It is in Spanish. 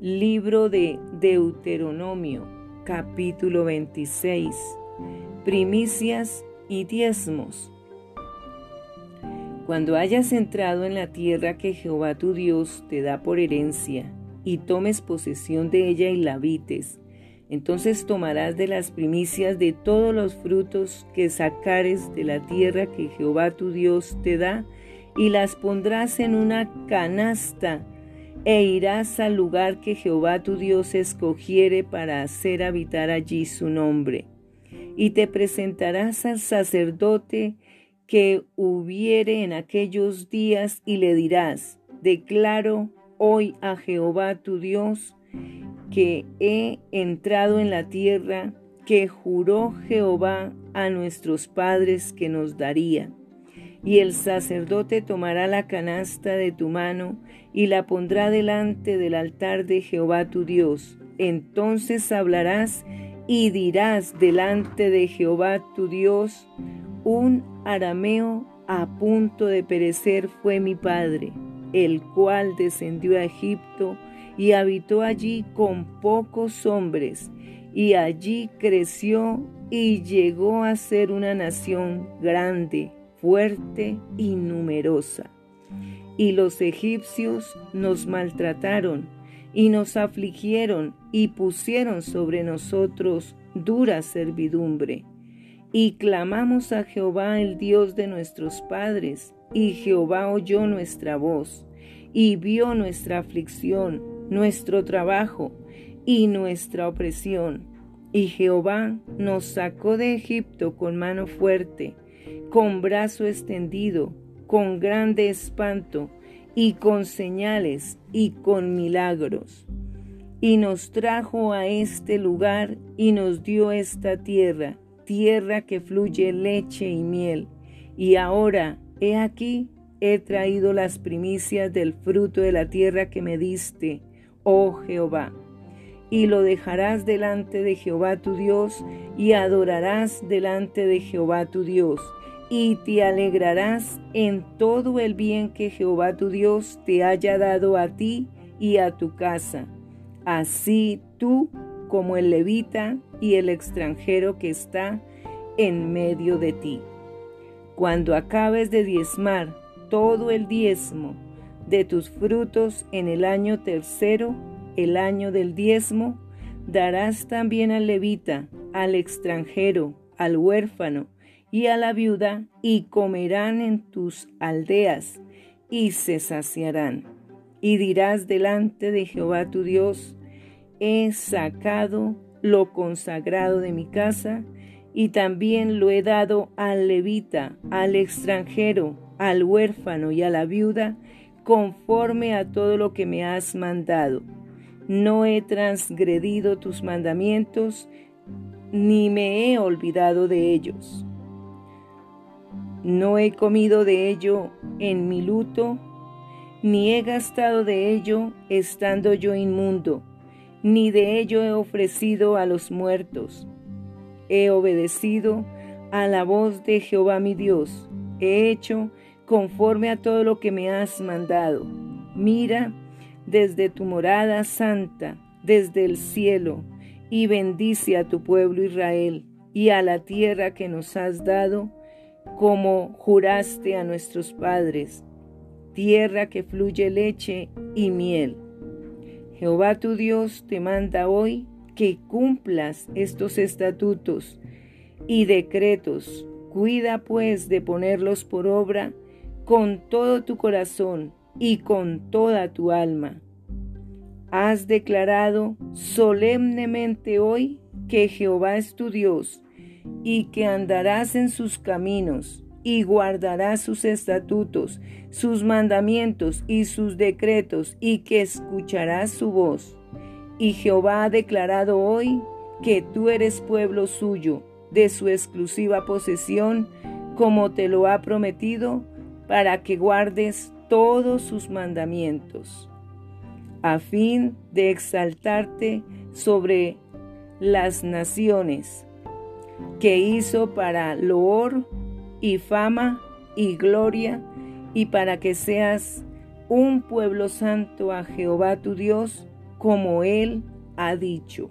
Libro de Deuteronomio, capítulo 26. Primicias y diezmos. Cuando hayas entrado en la tierra que Jehová tu Dios te da por herencia, y tomes posesión de ella y la habites, entonces tomarás de las primicias de todos los frutos que sacares de la tierra que Jehová tu Dios te da, y las pondrás en una canasta, e irás al lugar que Jehová tu Dios escogiere para hacer habitar allí su nombre. Y te presentarás al sacerdote que hubiere en aquellos días y le dirás, declaro hoy a Jehová tu Dios que he entrado en la tierra que juró Jehová a nuestros padres que nos daría y el sacerdote tomará la canasta de tu mano y la pondrá delante del altar de Jehová tu Dios. Entonces hablarás y dirás delante de Jehová tu Dios, un arameo a punto de perecer fue mi padre, el cual descendió a Egipto y habitó allí con pocos hombres, y allí creció y llegó a ser una nación grande fuerte y numerosa. Y los egipcios nos maltrataron y nos afligieron y pusieron sobre nosotros dura servidumbre. Y clamamos a Jehová el Dios de nuestros padres, y Jehová oyó nuestra voz, y vio nuestra aflicción, nuestro trabajo y nuestra opresión. Y Jehová nos sacó de Egipto con mano fuerte, con brazo extendido, con grande espanto, y con señales y con milagros. Y nos trajo a este lugar y nos dio esta tierra, tierra que fluye leche y miel. Y ahora, he aquí, he traído las primicias del fruto de la tierra que me diste, oh Jehová. Y lo dejarás delante de Jehová tu Dios, y adorarás delante de Jehová tu Dios y te alegrarás en todo el bien que Jehová tu Dios te haya dado a ti y a tu casa, así tú como el levita y el extranjero que está en medio de ti. Cuando acabes de diezmar todo el diezmo de tus frutos en el año tercero, el año del diezmo, darás también al levita, al extranjero, al huérfano, y a la viuda, y comerán en tus aldeas, y se saciarán. Y dirás delante de Jehová tu Dios, he sacado lo consagrado de mi casa, y también lo he dado al levita, al extranjero, al huérfano y a la viuda, conforme a todo lo que me has mandado. No he transgredido tus mandamientos, ni me he olvidado de ellos. No he comido de ello en mi luto, ni he gastado de ello estando yo inmundo, ni de ello he ofrecido a los muertos. He obedecido a la voz de Jehová mi Dios, he hecho conforme a todo lo que me has mandado. Mira desde tu morada santa, desde el cielo, y bendice a tu pueblo Israel y a la tierra que nos has dado como juraste a nuestros padres, tierra que fluye leche y miel. Jehová tu Dios te manda hoy que cumplas estos estatutos y decretos. Cuida pues de ponerlos por obra con todo tu corazón y con toda tu alma. Has declarado solemnemente hoy que Jehová es tu Dios y que andarás en sus caminos y guardarás sus estatutos, sus mandamientos y sus decretos, y que escucharás su voz. Y Jehová ha declarado hoy que tú eres pueblo suyo, de su exclusiva posesión, como te lo ha prometido, para que guardes todos sus mandamientos, a fin de exaltarte sobre las naciones que hizo para loor y fama y gloria y para que seas un pueblo santo a Jehová tu Dios, como Él ha dicho.